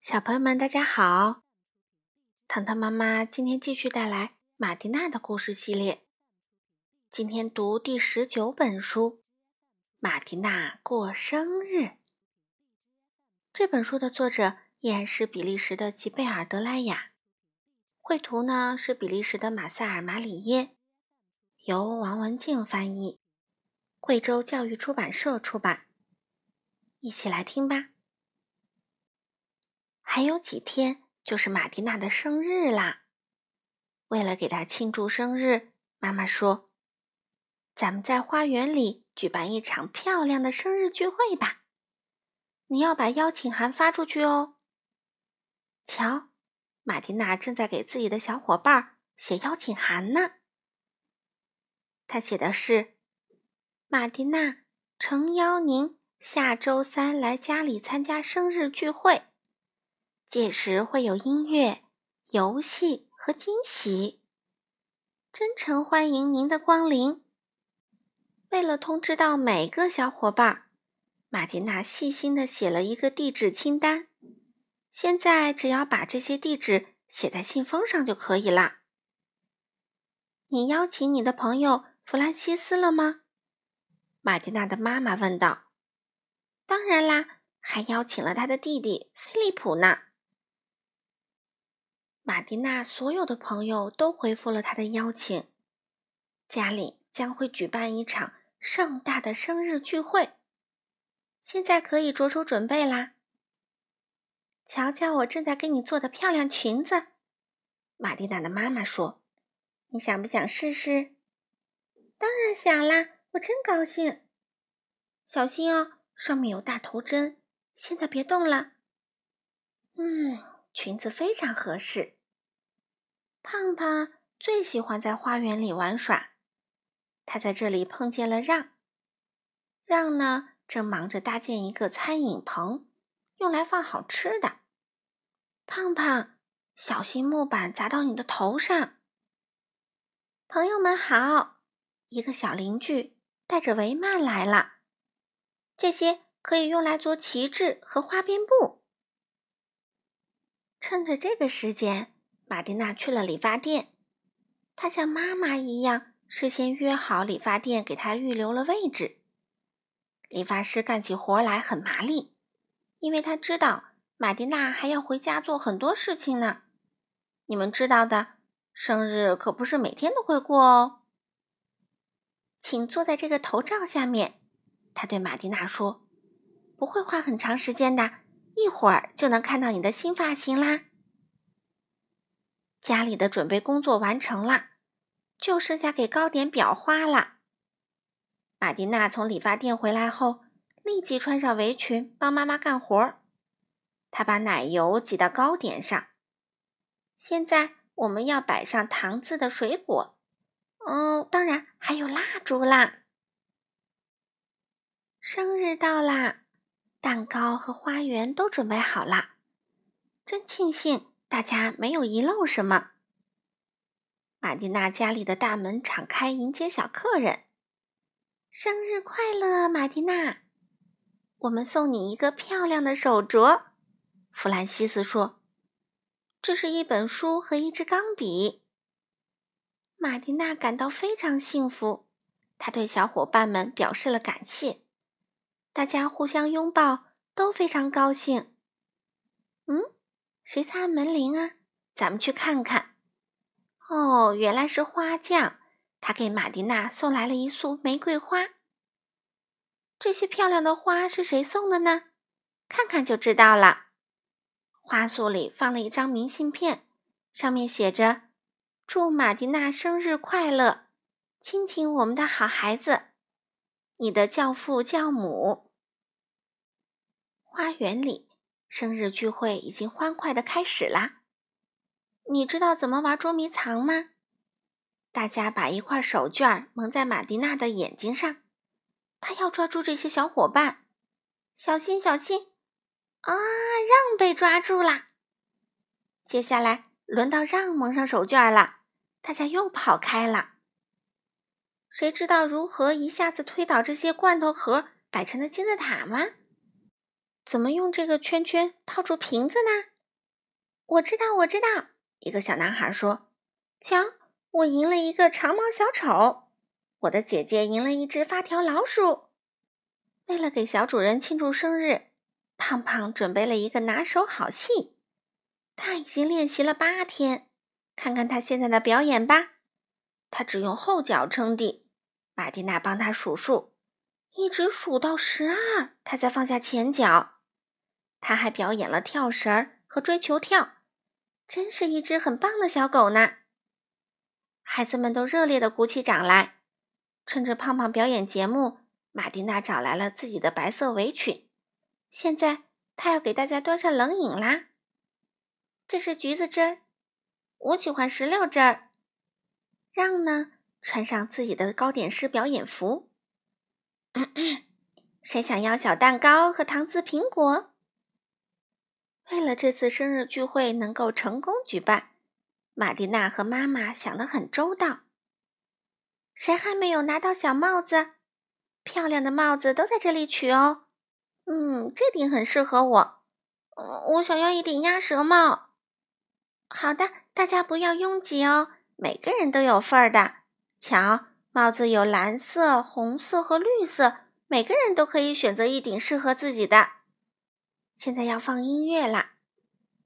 小朋友们，大家好！糖糖妈妈今天继续带来马蒂娜的故事系列。今天读第十九本书《马蒂娜过生日》。这本书的作者依然是比利时的吉贝尔德莱雅，绘图呢是比利时的马塞尔马里耶，由王文静翻译，贵州教育出版社出版。一起来听吧。还有几天就是马蒂娜的生日啦！为了给她庆祝生日，妈妈说：“咱们在花园里举办一场漂亮的生日聚会吧！你要把邀请函发出去哦。”瞧，马蒂娜正在给自己的小伙伴写邀请函呢。他写的是：“马蒂娜诚邀您下周三来家里参加生日聚会。”届时会有音乐、游戏和惊喜，真诚欢迎您的光临。为了通知到每个小伙伴，马蒂娜细心的写了一个地址清单。现在只要把这些地址写在信封上就可以了。你邀请你的朋友弗兰西斯了吗？马蒂娜的妈妈问道。当然啦，还邀请了他的弟弟菲利普呢。马蒂娜所有的朋友都回复了她的邀请，家里将会举办一场盛大的生日聚会，现在可以着手准备啦。瞧瞧我正在给你做的漂亮裙子，马蒂娜的妈妈说：“你想不想试试？”“当然想啦，我真高兴。”“小心哦，上面有大头针，现在别动了。”“嗯，裙子非常合适。”胖胖最喜欢在花园里玩耍。他在这里碰见了让。让呢，正忙着搭建一个餐饮棚，用来放好吃的。胖胖，小心木板砸到你的头上。朋友们好，一个小邻居带着帷幔来了。这些可以用来做旗帜和花边布。趁着这个时间。马蒂娜去了理发店，她像妈妈一样事先约好理发店给她预留了位置。理发师干起活来很麻利，因为他知道马蒂娜还要回家做很多事情呢。你们知道的，生日可不是每天都会过哦。请坐在这个头罩下面，他对马蒂娜说：“不会花很长时间的，一会儿就能看到你的新发型啦。”家里的准备工作完成了，就剩下给糕点裱花了。马蒂娜从理发店回来后，立即穿上围裙帮妈妈干活。她把奶油挤到糕点上。现在我们要摆上糖渍的水果，哦，当然还有蜡烛啦。生日到啦，蛋糕和花园都准备好了，真庆幸。大家没有遗漏什么。马蒂娜家里的大门敞开，迎接小客人。生日快乐，马蒂娜！我们送你一个漂亮的手镯。弗兰西斯说：“这是一本书和一支钢笔。”马蒂娜感到非常幸福，她对小伙伴们表示了感谢。大家互相拥抱，都非常高兴。嗯。谁在按门铃啊？咱们去看看。哦，原来是花匠，他给马蒂娜送来了一束玫瑰花。这些漂亮的花是谁送的呢？看看就知道了。花束里放了一张明信片，上面写着：“祝马蒂娜生日快乐，亲亲我们的好孩子，你的教父教母。”花园里。生日聚会已经欢快的开始啦！你知道怎么玩捉迷藏吗？大家把一块手绢蒙在马蒂娜的眼睛上，她要抓住这些小伙伴。小心，小心！啊，让被抓住啦！接下来轮到让蒙上手绢了，大家又跑开了。谁知道如何一下子推倒这些罐头盒摆成的金字塔吗？怎么用这个圈圈套住瓶子呢？我知道，我知道。一个小男孩说：“瞧，我赢了一个长毛小丑，我的姐姐赢了一只发条老鼠。”为了给小主人庆祝生日，胖胖准备了一个拿手好戏。他已经练习了八天，看看他现在的表演吧。他只用后脚撑地，玛蒂娜帮他数数，一直数到十二，他才放下前脚。他还表演了跳绳儿和追球跳，真是一只很棒的小狗呢。孩子们都热烈地鼓起掌来。趁着胖胖表演节目，马蒂娜找来了自己的白色围裙。现在她要给大家端上冷饮啦。这是橘子汁儿，我喜欢石榴汁儿。让呢，穿上自己的糕点师表演服。谁想要小蛋糕和糖渍苹果？为了这次生日聚会能够成功举办，玛蒂娜和妈妈想得很周到。谁还没有拿到小帽子？漂亮的帽子都在这里取哦。嗯，这顶很适合我。嗯，我想要一顶鸭舌帽。好的，大家不要拥挤哦。每个人都有份儿的。瞧，帽子有蓝色、红色和绿色，每个人都可以选择一顶适合自己的。现在要放音乐啦！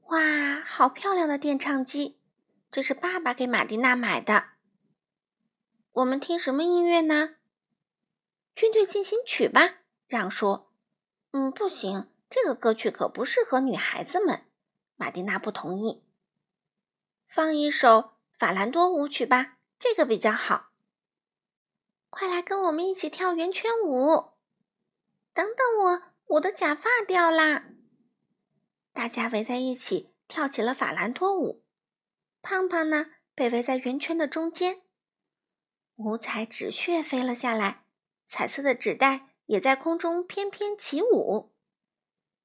哇，好漂亮的电唱机！这是爸爸给马蒂娜买的。我们听什么音乐呢？军队进行曲吧。让说：“嗯，不行，这个歌曲可不适合女孩子们。”玛蒂娜不同意。放一首。法兰多舞曲吧，这个比较好。快来跟我们一起跳圆圈舞！等等我，我的假发掉啦！大家围在一起跳起了法兰托舞。胖胖呢，被围在圆圈的中间。五彩纸屑飞了下来，彩色的纸袋也在空中翩翩起舞。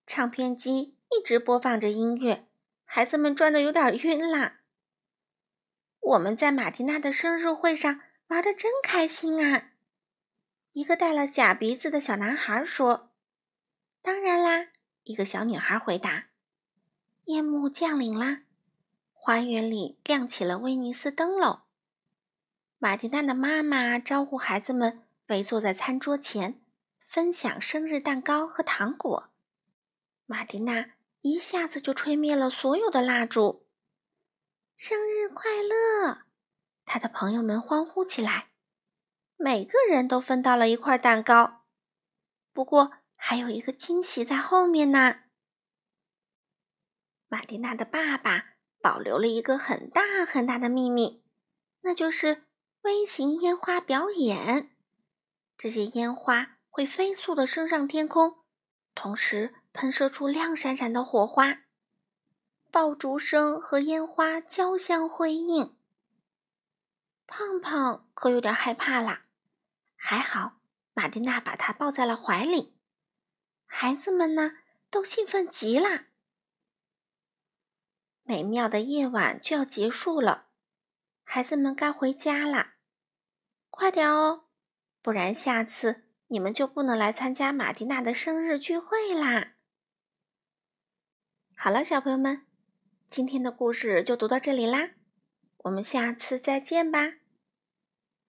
唱片机一直播放着音乐，孩子们转的有点晕啦。我们在马蒂娜的生日会上玩的真开心啊！一个戴了假鼻子的小男孩说：“当然啦。”一个小女孩回答。夜幕降临啦，花园里亮起了威尼斯灯笼。马蒂娜的妈妈招呼孩子们围坐在餐桌前，分享生日蛋糕和糖果。马蒂娜一下子就吹灭了所有的蜡烛。生日快乐！他的朋友们欢呼起来，每个人都分到了一块蛋糕。不过，还有一个惊喜在后面呢。玛蒂娜的爸爸保留了一个很大很大的秘密，那就是微型烟花表演。这些烟花会飞速的升上天空，同时喷射出亮闪闪的火花。爆竹声和烟花交相辉映，胖胖可有点害怕啦。还好，玛蒂娜把他抱在了怀里。孩子们呢，都兴奋极了。美妙的夜晚就要结束了，孩子们该回家啦。快点哦，不然下次你们就不能来参加玛蒂娜的生日聚会啦。好了，小朋友们。今天的故事就读到这里啦，我们下次再见吧。